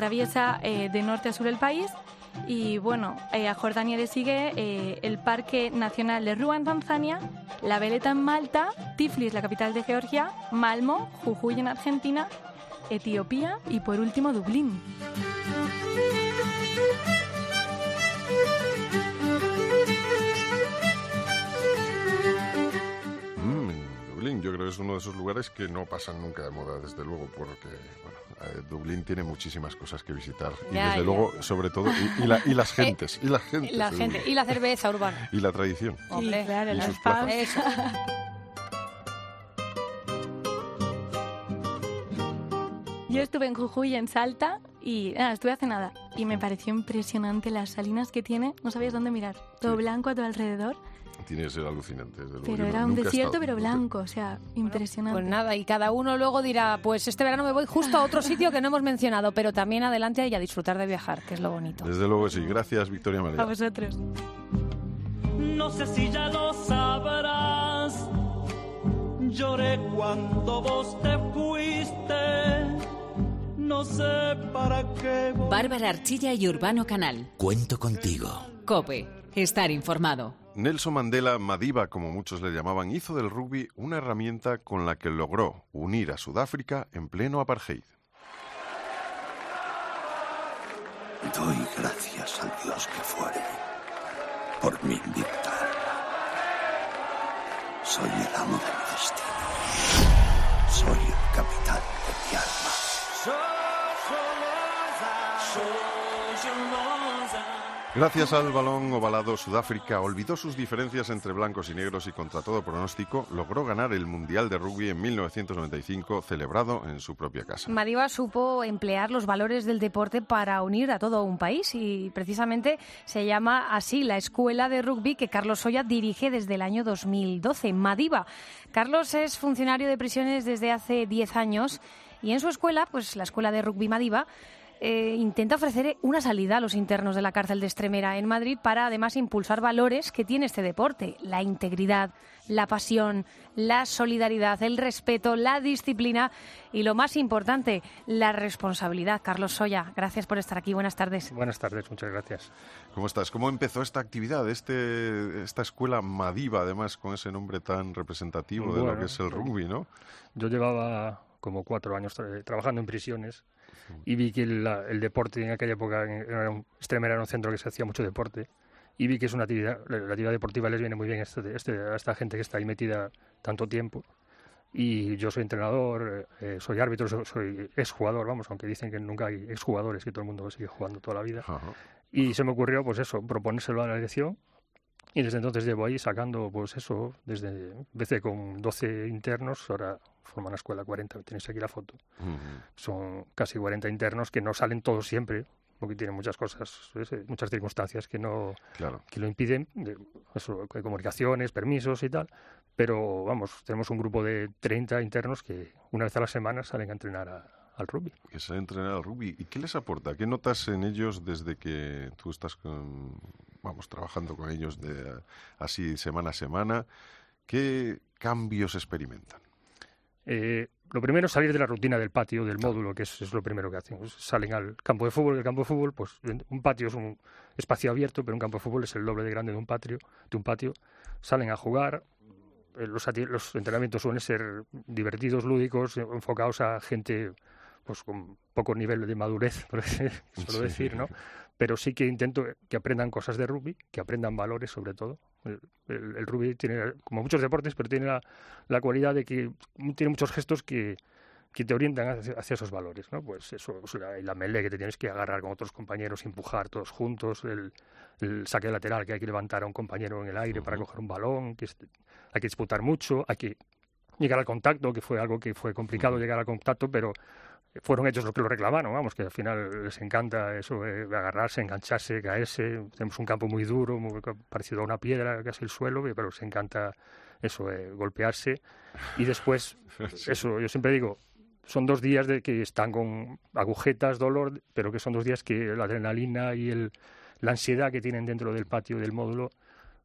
Atraviesa eh, de norte a sur el país y bueno, eh, a Jordania le sigue eh, el Parque Nacional de Rúa en Tanzania, La Veleta en Malta, Tiflis, la capital de Georgia, Malmo, Jujuy en Argentina, Etiopía y por último Dublín. Dublín, yo creo que es uno de esos lugares que no pasan nunca de moda, desde luego, porque bueno, eh, Dublín tiene muchísimas cosas que visitar. Y Ya, desde ya. luego, sobre todo, y, y la- y las gentes, y la gente. La gente. Y la cerveza urbana. Y la tradición. Hombre, claro, Y las sus pubs. plazas. Eso. Yo estuve en Jujuy, en Salta, Y nada, estuve hace nada y me pareció impresionante las salinas que tiene. No sabías dónde mirar. Todo blanco a tu alrededor. Tiene que ser alucinante, desde luego. Pero Yo era no- un desierto, estado, pero blanco. O sea, impresionante. Pues nada, y cada uno luego dirá, pues este verano me voy justo a otro sitio que no hemos mencionado, pero también adelante y a disfrutar de viajar, que es lo bonito. Desde luego que sí. Gracias, Victoria María. A vosotros. No sé si ya lo sabrás. Lloré cuando vos te fuiste. No sé para qué. Bárbara Archilla y Urbano Canal. Cuento contigo. Cope. Estar informado. Nelson Mandela, Madiba, como muchos le llamaban, hizo del rugby una herramienta con la que logró unir a Sudáfrica en pleno apartheid. Doy gracias al Dios que fuere por mi libertad. Soy el amo de mi destino. Soy el capitán de mi alma. Gracias al balón ovalado, Sudáfrica olvidó sus diferencias entre blancos y negros y contra todo pronóstico logró ganar el Mundial de Rugby en 1995, celebrado en su propia casa. Madiba supo emplear los valores del deporte para unir a todo un país y precisamente se llama así la escuela de rugby que Carlos Soya dirige desde el año 2012, Madiba. Carlos es funcionario de prisiones desde hace 10 años y en su escuela, pues la escuela de rugby Madiba, eh, intenta ofrecer una salida a los internos de la cárcel de Extremera en Madrid para además impulsar valores que tiene este deporte, la integridad, la pasión, la solidaridad, el respeto, la disciplina y lo más importante, la responsabilidad. Carlos Soya, gracias por estar aquí. Buenas tardes. Buenas tardes, muchas gracias. ¿Cómo estás? ¿Cómo empezó esta actividad, este, esta escuela Madiba, además, con ese nombre tan representativo de lo que es el rugby, no? Yo llevaba como cuatro años tra- trabajando en prisiones y vi que la- el deporte en aquella época, era un, Extremera era un centro que se hacía mucho deporte y vi que es una actividad, la la actividad deportiva les viene muy bien a, este- este- a esta gente que está ahí metida tanto tiempo. Y yo soy entrenador, eh, soy árbitro, soy, soy exjugador, vamos, aunque dicen que nunca hay exjugadores, que todo el mundo sigue jugando toda la vida. Y se me ocurrió, pues eso, proponérselo a la dirección. Y desde entonces llevo ahí sacando, pues eso, desde empecé con 12 internos, ahora forman la escuela 40, tenéis aquí la foto. Son casi 40 internos que no salen todos siempre, porque tienen muchas cosas, ¿ves? Muchas circunstancias que no que lo impiden, de- eso, comunicaciones, permisos y tal. Pero vamos, tenemos un grupo de 30 internos que una vez a la semana salen a entrenar a- al rugby. Que se entrenar al rugby. ¿Y qué les aporta? ¿Qué notas en ellos desde que tú estás con, vamos, trabajando con ellos de, así semana a semana? ¿Qué cambios experimentan? Eh, lo primero es salir de la rutina del patio, del módulo, que es, es lo primero que hacen. Pues salen al campo de fútbol. El campo de fútbol, pues un patio es un espacio abierto, pero un campo de fútbol es el doble de grande de un patio. De un patio. Salen a jugar. Eh, Los, entrenamientos suelen ser divertidos, lúdicos, eh, enfocados a gente pues con poco nivel de madurez, por suelo Sí. decir, ¿no? Pero sí que intento que aprendan cosas de rugby, que aprendan valores sobre todo. El, el- el rugby tiene, como muchos deportes, pero tiene la, la cualidad de que tiene muchos gestos que, que te orientan hacia, hacia esos valores, ¿no? Pues eso, la, la melee que te tienes que agarrar con otros compañeros, empujar todos juntos, el, el saque lateral que hay que levantar a un compañero en el aire para coger un balón, que es- hay que disputar mucho, hay que llegar al contacto, que fue algo que fue complicado llegar al contacto, pero fueron ellos los que lo reclamaron, vamos, que al final les encanta eso, eh, agarrarse, engancharse, caerse. Tenemos un campo muy duro, muy parecido a una piedra, casi el suelo, pero les encanta eso, eh, golpearse. Y después, eso, yo siempre digo, son dos días de que están con agujetas, dolor, pero que son dos días que la adrenalina y el, la ansiedad que tienen dentro del patio del módulo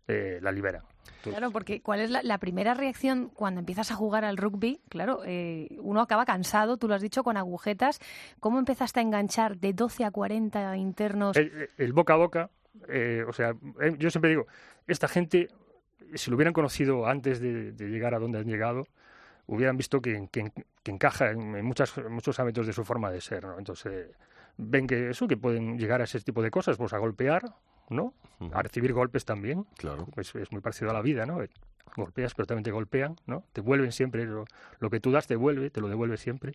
eh, la liberan. Claro, porque ¿cuál es la, la primera reacción cuando empiezas a jugar al rugby? Claro, eh, uno acaba cansado, tú lo has dicho, con agujetas. ¿Cómo empezaste a enganchar de 12 a 40 internos? El, el boca a boca, eh, o sea, eh, yo siempre digo, esta gente, si lo hubieran conocido antes de, de llegar a donde han llegado, hubieran visto que, que- que encaja en, en muchas, en muchos ámbitos de su forma de ser, ¿no? Entonces, ven que eso, que pueden llegar a ese tipo de cosas, pues a golpear, ¿no? A recibir golpes también. Claro. Es, es muy parecido a la vida, ¿no? Golpeas, pero también te golpean, ¿no? Te vuelven siempre, lo, lo que tú das te vuelve, te lo devuelve siempre.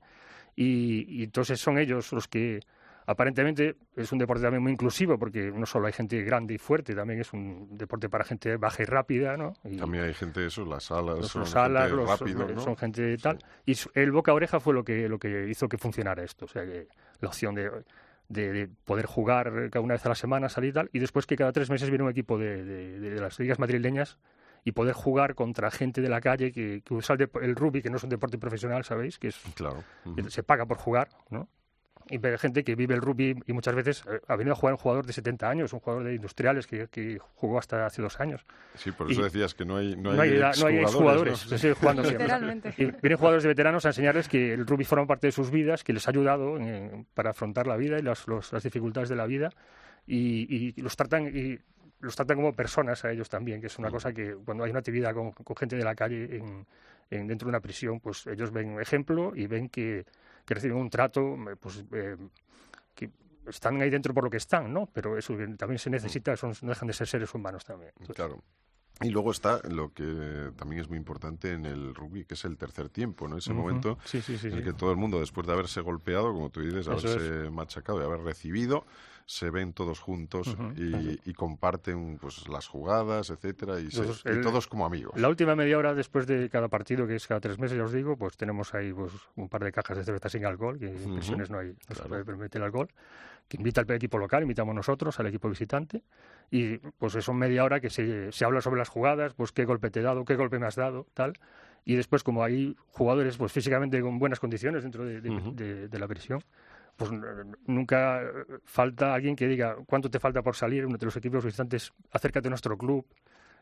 Y, y entonces son ellos los que, aparentemente, es un deporte también muy inclusivo, porque no solo hay gente grande y fuerte, también es un deporte para gente baja y rápida, ¿no? Y También hay gente, eso, las alas, los, son los alas, gente los, rápidos, son, ¿no? son gente tal. Y su- el boca a oreja fue lo que, lo que hizo que funcionara esto. O sea, que la opción de de, de poder jugar cada una vez a la semana, salir y tal, y después que cada tres meses viene un equipo de, de- de las ligas madrileñas y poder jugar contra gente de la calle que, que usa el, rugby, que no es un deporte profesional, ¿sabéis? Que es, Claro. se paga por jugar, ¿no? Y ver gente que vive el rugby y muchas veces eh, ha venido a jugar un jugador de 70 años, un jugador de industriales que, que jugó hasta hace dos años. Sí, por eso Y- decías que no hay no hay, no hay, no hay exjugadores, exjugadores, ¿no? se jugando siempre. Y vienen jugadores de veteranos a enseñarles que el rugby forma parte de sus vidas, que les ha ayudado en- para afrontar la vida y las, los- las dificultades de la vida y, y los tratan y los tratan como personas a ellos también, que es una cosa que cuando hay una actividad con, con gente de la calle en, en- dentro de una prisión, pues ellos ven un ejemplo y ven que, que reciben un trato, pues eh, que están ahí dentro por lo que están, ¿no? Pero eso también se necesita, son, no dejan de ser seres humanos también. Claro. Y luego está lo que también es muy importante en el rugby, que es el tercer tiempo, ¿no? Ese momento Sí, sí, sí, en el que todo el mundo, después de haberse golpeado, como tú dices, Eso haberse machacado y haber recibido, se ven todos juntos y, y comparten pues las jugadas, etcétera, y, se- y el- todos como amigos. La última media hora después de cada partido, que es cada tres meses, ya os digo, pues tenemos ahí pues, un par de cajas de cerveza sin alcohol, que en prisiones no, hay, no se Claro. puede permitir el alcohol, que invita al equipo local, invitamos nosotros, al equipo visitante, y pues eso media hora que se, se habla sobre las jugadas, pues qué golpe te he dado, qué golpe me has dado, tal. Y después, como hay jugadores pues físicamente con buenas condiciones dentro de, de- Ujú. de- de la prisión, pues nunca eh, falta alguien que diga cuánto te falta por salir, uno de los equipos visitantes, acércate a nuestro club,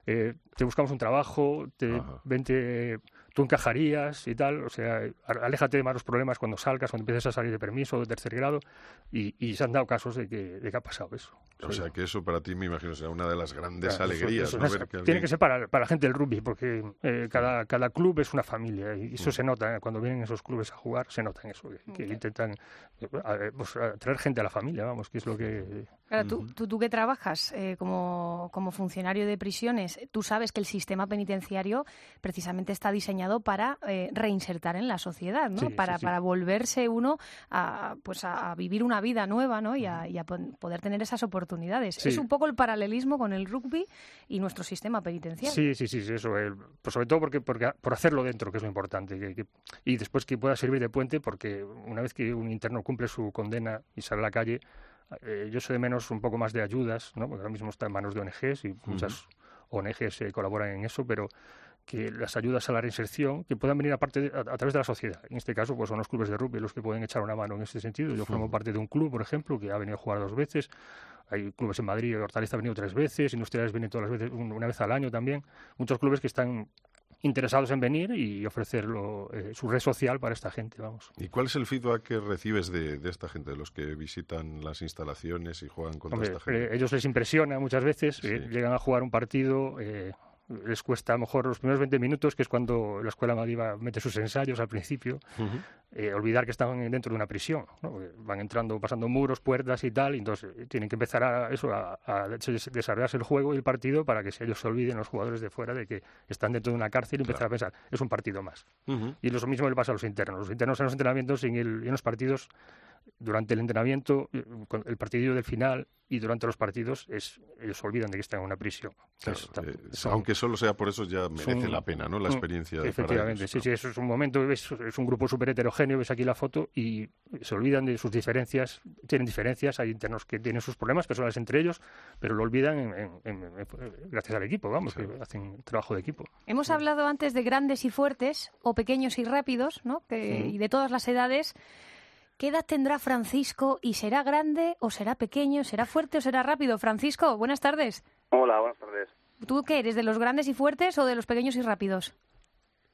eh, te buscamos un trabajo, te, Ajá. vente, tú encajarías y tal, o sea, aléjate de malos problemas cuando salgas, cuando empieces a salir de permiso de tercer grado, y, y se han dado casos de que, de que ha pasado eso. O sea que eso para ti, me imagino, será una de las grandes Claro, eso- alegrías, eso ¿no? es- Ver que Tiene alguien- que ser para, para la gente del rugby, porque eh, cada, cada club es una familia y eso Mm. se nota. ¿eh? Cuando vienen esos clubes a jugar, se nota en eso, que, que intentan eh, eh, pues, traer gente a la familia, vamos, que es lo que... Claro, tú, tú, tú que trabajas eh, como, como funcionario de prisiones, tú sabes que el sistema penitenciario precisamente está diseñado para eh, reinsertar en la sociedad, ¿no? Sí, para, sí. para volverse uno a, pues a, vivir una vida nueva, ¿no? Y a, y a pon- poder tener esas oportunidades. Sí. Es un poco el paralelismo con el rugby y nuestro sistema penitenciario. Sí, sí, sí, sí, eso. eh, pues sobre todo porque, porque por hacerlo dentro, que es lo importante. que- que- y después que pueda servir de puente, porque una vez que un interno cumple su condena y sale a la calle, eh, yo soy de menos un poco más de ayudas, ¿no? porque ahora mismo está en manos de ONGs y muchas ONGs eh, colaboran en eso, pero que las ayudas a la reinserción que puedan venir aparte de- a, a través de la sociedad. En este caso, pues son los clubes de rugby los que pueden echar una mano en este sentido. Yo formo parte de un club, por ejemplo, que ha venido a jugar dos veces. Hay clubes en Madrid, Hortaleza ha venido tres veces, Industriales viene todas las veces, un- una vez al año también. Muchos clubes que están interesados en venir y ofrecerlo eh, su red social para esta gente, vamos. ¿Y cuál es el feedback que recibes de, de esta gente, de los que visitan las instalaciones y juegan contra Hombre, esta gente? eh, ellos les impresiona muchas veces, Sí. eh, llegan a jugar un partido, eh, les cuesta a lo mejor los primeros 20 minutos, que es cuando la escuela Madiva mete sus ensayos al principio, eh, olvidar que están dentro de una prisión. Van entrando, pasando muros, puertas y tal, y entonces eh, tienen que empezar a eso, a, a des- desarrollarse el juego y el partido para que ellos se olviden, los jugadores de fuera, de que están dentro de una cárcel y empezar a pensar, es un partido más. Y lo mismo le pasa a los internos. Los internos en los entrenamientos y en, el- y en los partidos, durante el entrenamiento, eh, el partido del final y durante los partidos, es, ellos se olvidan de que están en una prisión. Claro, Es tan- eh, son- aunque solo sea por eso ya merece son- la pena, ¿no? La experiencia. Efectivamente, ellos, sí, ¿no? sí, eso es un momento, ves, es un grupo súper heterogéneo, ves aquí la foto y se olvidan de sus diferencias, tienen diferencias, hay internos que tienen sus problemas personales entre ellos, pero lo olvidan en- en- en- en- gracias al equipo, vamos, que hacen trabajo de equipo. Hemos hablado antes de grandes y fuertes, o pequeños y rápidos, ¿no? Que- Sí. Y de todas las edades. ¿Qué edad tendrá Francisco? ¿Y será grande o será pequeño? ¿Será fuerte o será rápido? Francisco, buenas tardes. Hola, buenas tardes. ¿Tú qué eres? ¿De los grandes y fuertes o de los pequeños y rápidos?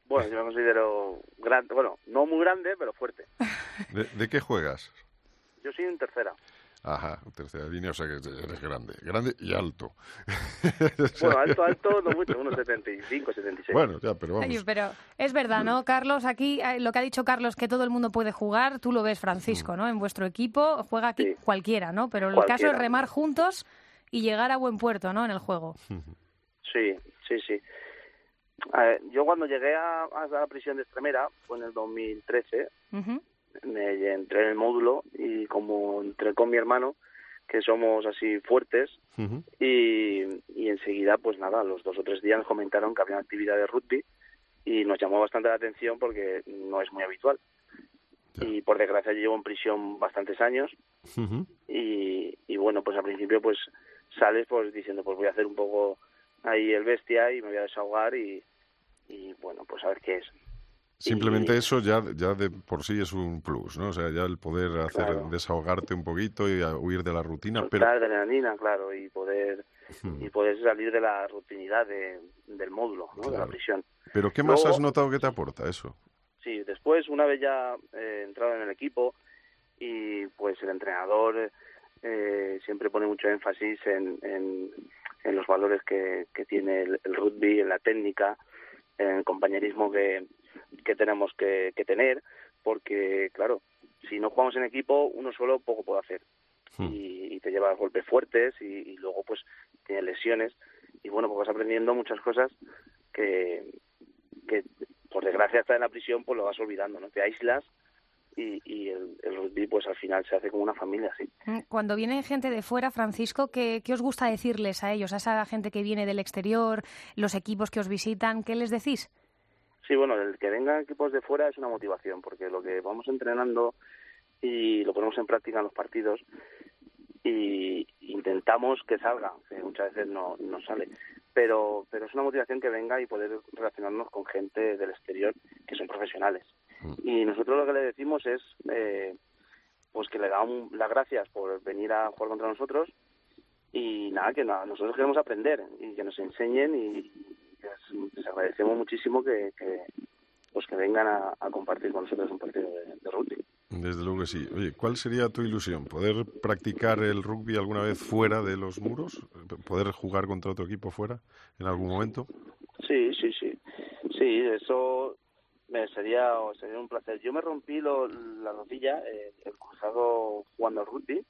Bueno, yo me considero grande, bueno, no muy grande, pero fuerte. ¿De, de qué juegas? Yo soy en tercera. Ajá, tercera línea, o sea que eres grande. Grande y alto. Bueno, alto, alto, no mucho, unos 75, 76. Bueno, ya, pero vamos. Ay, pero es verdad, ¿no, Carlos? Aquí eh, lo que ha dicho Carlos, que todo el mundo puede jugar, tú lo ves, Francisco, ¿no? En vuestro equipo juega aquí cualquiera, ¿no? Pero el caso es remar juntos y llegar a buen puerto, ¿no? En el juego. Sí, sí, sí. A ver, yo cuando llegué a, a la prisión de Extremera, fue en el 2013, Ujú. Me entré en el módulo y como entré con mi hermano, que somos así fuertes, y, y enseguida, pues nada, los dos o tres días nos comentaron que había una actividad de rugby y nos llamó bastante la atención porque no es muy habitual. Y por desgracia yo llevo en prisión bastantes años y, y bueno, pues al principio pues sales pues diciendo pues voy a hacer un poco ahí el bestia y me voy a desahogar y, y bueno, pues a ver qué es. Simplemente eso ya, ya de por sí es un plus, ¿no? O sea, ya el poder hacer Claro. desahogarte un poquito y huir de la rutina, pero Soltar adrenalina, claro, y poder Hmm. y poder salir de la rutinidad de, del módulo, ¿no? de la prisión. pero ¿qué más Luego- has notado que te aporta eso? Sí, después, una vez ya eh, entrado en el equipo y pues el entrenador eh, siempre pone mucho énfasis en, en, en los valores que, que tiene el, el rugby, en la técnica, en el compañerismo que, que tenemos que, que tener, porque claro, si no jugamos en equipo, uno solo poco puede hacer. Y, y te lleva golpes fuertes y, y luego pues tienes lesiones. Y bueno, pues vas aprendiendo muchas cosas que, que por desgracia estar en la prisión pues lo vas olvidando, ¿no? Te aíslas y, y el, el rugby pues al final se hace como una familia, sí. Mm, Cuando viene gente de fuera, Francisco, ¿qué, ¿qué os gusta decirles a ellos, a esa gente que viene del exterior, los equipos que os visitan? ¿Qué les decís? Sí, bueno, el que vengan equipos de fuera es una motivación, porque lo que vamos entrenando y lo ponemos en práctica en los partidos y intentamos que salga, que muchas veces no, no sale, pero, pero es una motivación que venga y poder relacionarnos con gente del exterior que son profesionales. Y nosotros lo que le decimos es eh, pues que le damos las gracias por venir a jugar contra nosotros y nada, que nada, nosotros queremos aprender y que nos enseñen y, les, les agradecemos muchísimo que, que, pues que vengan a, a compartir con nosotros un partido de, de rugby. Desde luego que sí. Oye, ¿cuál sería tu ilusión? ¿Poder practicar el rugby alguna vez fuera de los muros? ¿Poder jugar contra otro equipo fuera en algún momento? Sí, sí, sí. Sí, eso me sería, sería un placer. Yo me rompí lo- la rodilla, eh, el cruzado jugando al rugby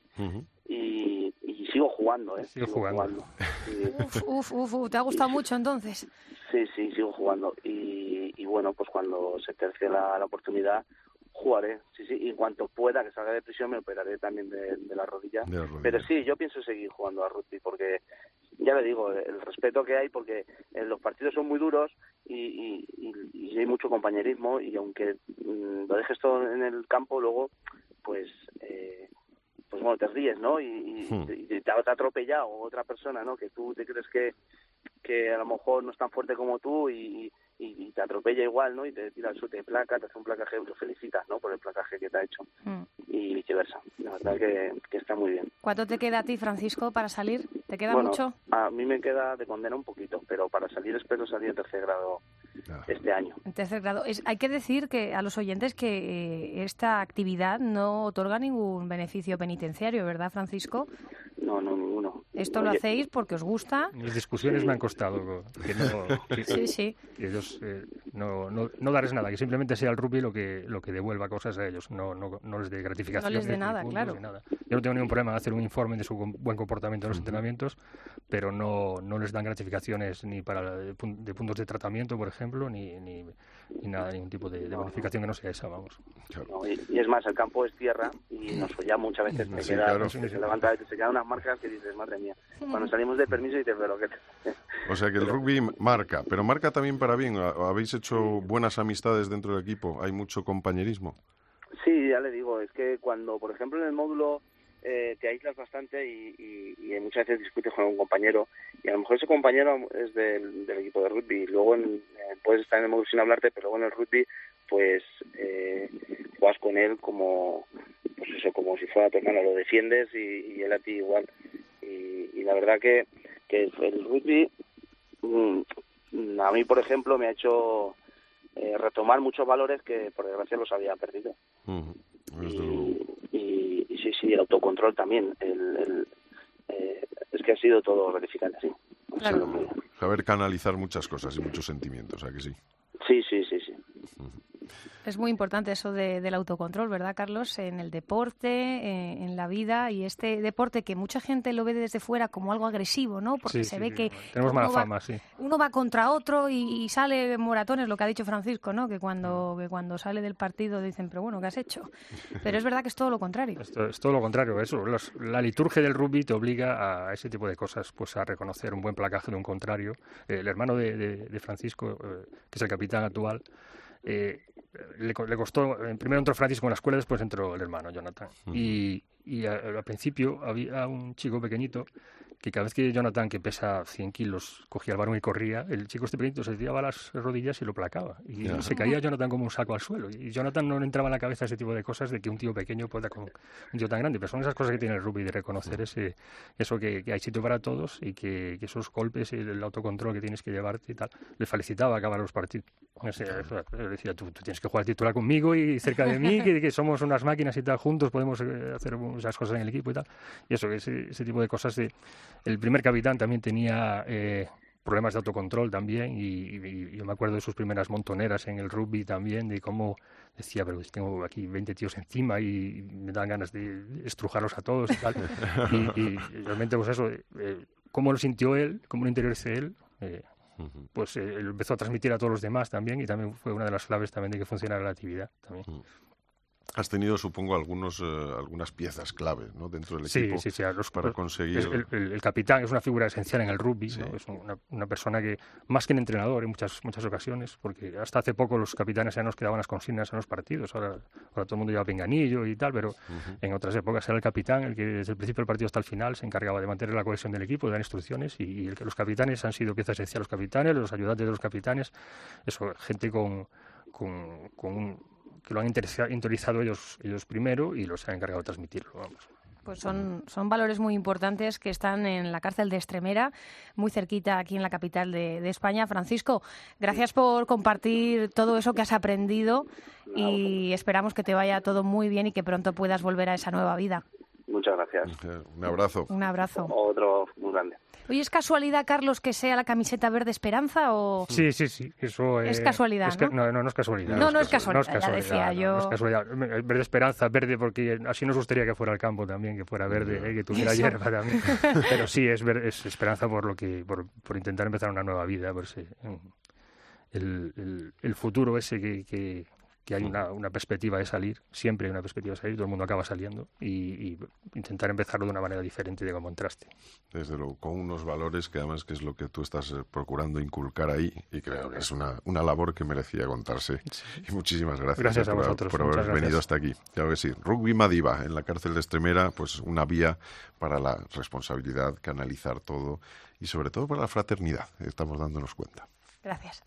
y, y sigo jugando, ¿eh? Sigo jugando. Sí. Uf, uf, uf, uf, ¿te ha gustado mucho entonces? Sí, sí, sigo jugando. Y, y bueno, pues cuando se tercie la, la oportunidad, jugaré. Sí, sí, y en cuanto pueda, que salga de prisión, me operaré también de, de la rodilla. De la rodilla. Pero sí, yo pienso seguir jugando a rugby porque, ya le digo, el respeto que hay, porque eh, los partidos son muy duros y, y, y- y hay mucho compañerismo y aunque mm, lo dejes todo en el campo, luego, pues... Eh, pues bueno, te ríes, ¿no? Y, y- Hmm. y te, te ha atropellado otra persona, ¿no? Que tú te crees que, que a lo mejor no es tan fuerte como tú y, y- y te atropella igual, ¿no? Y te tira al suelo, te placa, te hace un placaje, lo felicitas, ¿no? Por el placaje que te ha hecho Mm. y viceversa. La verdad que, que está muy bien. ¿Cuánto te queda a ti, Francisco, para salir? ¿Te queda bueno, mucho? a mí me queda de condena un poquito, pero para salir espero salir en tercer grado este año. En tercer grado. Es- hay que decir que a los oyentes que eh, esta actividad no otorga ningún beneficio penitenciario, ¿verdad, Francisco? No, no, Esto lo hacéis porque os gusta. Mis discusiones me han costado que no, que- Sí, sí. que ellos eh, no, no, no darles nada, que simplemente sea el rugby lo que, lo que devuelva cosas a ellos, no, no, no les dé gratificación. No les dé nada, claro. Yo no tengo ningún problema en hacer un informe de su buen comportamiento en los entrenamientos, pero no, no les dan gratificaciones ni para de, pun- de puntos de tratamiento, por ejemplo, ni, ni, ni nada, ningún tipo de, de bonificación que no sea esa, vamos. no, y, y es más, el campo es tierra y nos follamos muchas veces. Te Sí, queda, claro. se levanta, te quedan unas marcas que dices, madre mía. Cuando salimos de permiso dices, pero que... O sea que el rugby marca, pero marca también para bien. ¿Ha- ¿Habéis hecho buenas amistades dentro del equipo? ¿Hay mucho compañerismo? Sí, ya le digo, es que cuando, por ejemplo, en el módulo eh, te aíslas bastante y, y- y muchas veces discutes con un compañero y a lo mejor ese compañero es del, del equipo de rugby y luego en- eh, puedes estar en el módulo sin hablarte, pero luego en el rugby pues eh, juegas con él como pues eso, como si fuera tu hermano, lo defiendes y, y él a ti igual. Y, y la verdad que, que el rugby mm, a mí, por ejemplo, me ha hecho eh, retomar muchos valores que por desgracia los había perdido. Y, y- y sí, sí, el autocontrol también. El, el, eh, es que ha sido todo gratificante, sí. Ha sido muy- Saber canalizar muchas cosas y muchos sentimientos, ¿a que sí, sí, sí. Es muy importante eso de- del autocontrol, ¿verdad, Carlos? En el deporte, eh, en la vida y este deporte que mucha gente lo ve desde fuera como algo agresivo, ¿no? Porque Sí, se sí, ve sí, que Tenemos mala va- fama, sí. uno va contra otro y, y sale moratones, lo que ha dicho Francisco, ¿no? Que cuando, que cuando sale del partido dicen, pero bueno, ¿qué has hecho? Pero es verdad que es todo lo contrario. Esto es todo lo contrario, eso. los- la liturgia del rugby te obliga a ese tipo de cosas, pues a reconocer un buen placaje de un contrario. Eh, el hermano de, de- de Francisco, eh, que es el capitán actual, eh, le, le costó, eh, primero entró Francisco en la escuela, después entró el hermano Jonathan. Y, y a- al principio había un chico pequeñito que cada vez que Jonathan, que pesa 100 kilos, cogía el balón y corría, el chico este pequeñito se tiraba las rodillas y lo placaba. Y se caía Jonathan como un saco al suelo. Y Jonathan no le entraba en la cabeza ese tipo de cosas de que un tío pequeño pueda con un tío tan grande. Pero son esas cosas que tiene el rugby de reconocer ese, eso que, que hay sitio para todos y que, que esos golpes y el autocontrol que tienes que llevarte y tal. Le felicitaba acabar los partidos. O sea, le decía, tú, tú tienes que jugar titular conmigo y cerca de mí, que, que somos unas máquinas y tal, juntos podemos eh, hacer esas cosas en el equipo y tal. Y eso, ese, ese tipo de cosas. De, el primer capitán también tenía eh, problemas de autocontrol también y, y- y yo me acuerdo de sus primeras montoneras en el rugby también, de cómo decía, pero tengo aquí 20 tíos encima y me dan ganas de estrujarlos a todos y tal. y, y realmente, pues eso, eh, cómo lo sintió él, cómo lo interioricé él, eh, pues eh, empezó a transmitir a todos los demás también y también fue una de las claves también de que funcionara la actividad también. Has tenido, supongo, algunos, eh, algunas piezas clave ¿no? dentro del Sí, equipo sí, sí, los- para los- conseguir... es el, el- el capitán es una figura esencial en el rugby, ¿no? es una, una persona que, más que un entrenador en muchas, muchas ocasiones, porque hasta hace poco los capitanes ya nos quedaban las consignas en los partidos, ahora, ahora todo el mundo lleva pinganillo y tal, pero en otras épocas era el capitán el que desde el principio del partido hasta el final se encargaba de mantener la cohesión del equipo, de dar instrucciones y, y el que los capitanes han sido pieza esencial, los capitanes, los ayudantes de los capitanes, eso, gente con, con, con un- que lo han interiorizado ellos, ellos primero y los han encargado de transmitirlo, vamos. Pues son, son valores muy importantes que están en la cárcel de Extremera, muy cerquita aquí en la capital de, de España. Francisco, gracias por compartir todo eso que has aprendido y esperamos que te vaya todo muy bien y que pronto puedas volver a esa nueva vida. Muchas gracias. Un abrazo. Un abrazo. Otro muy grande. Oye, ¿es casualidad, Carlos, que sea la camiseta verde esperanza o...? Sí, sí, sí. Eso Es eh, casualidad, es ¿no? no, no, no es casualidad. No, no es casualidad, ya decía no, yo. no es casualidad. Verde esperanza, verde porque así nos gustaría que fuera el campo también, que fuera verde, eh, que tuviera Eso. hierba también. Pero sí, es, ver- es esperanza por lo que por, por intentar empezar una nueva vida, por ese- el, el, el futuro ese que, que, que hay una, una perspectiva de salir, siempre hay una perspectiva de salir, todo el mundo acaba saliendo y, y intentar empezarlo de una manera diferente de como entraste. Desde luego, con unos valores que además que es lo que tú estás eh, procurando inculcar ahí y creo que es una, una labor que merecía contarse. Y muchísimas gracias, Gracias a por, vosotros, por haber venido hasta aquí. Claro que sí. Rugby Madiba, en la cárcel de Extremera, pues una vía para la responsabilidad, canalizar todo y sobre todo para la fraternidad. Estamos dándonos cuenta. Gracias.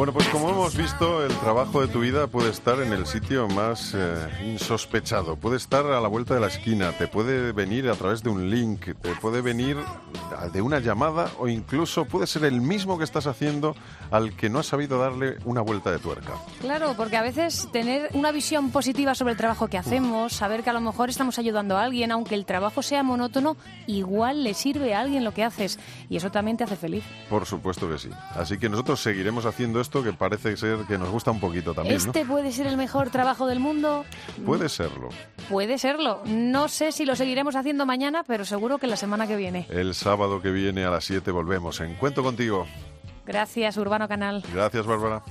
Bueno, pues como hemos visto, el trabajo de tu vida puede estar en el sitio más eh, insospechado, puede estar a la vuelta de la esquina, te puede venir a través de un link, te puede venir de una llamada o incluso puede ser el mismo que estás haciendo al que no has sabido darle una vuelta de tuerca. Claro, porque a veces tener una visión positiva sobre el trabajo que hacemos, saber que a lo mejor estamos ayudando a alguien, aunque el trabajo sea monótono, igual le sirve a alguien lo que haces y eso también te hace feliz. Por supuesto que sí. Así que nosotros seguiremos haciendo esto que parece ser que nos gusta un poquito también, ¿no? ¿Este puede ser el mejor trabajo del mundo? Puede serlo. Puede serlo. No sé si lo seguiremos haciendo mañana, pero seguro que la semana que viene. El sábado que viene a las 7 volvemos. En Cuento contigo. Gracias, Urbano Canal. Gracias, Bárbara.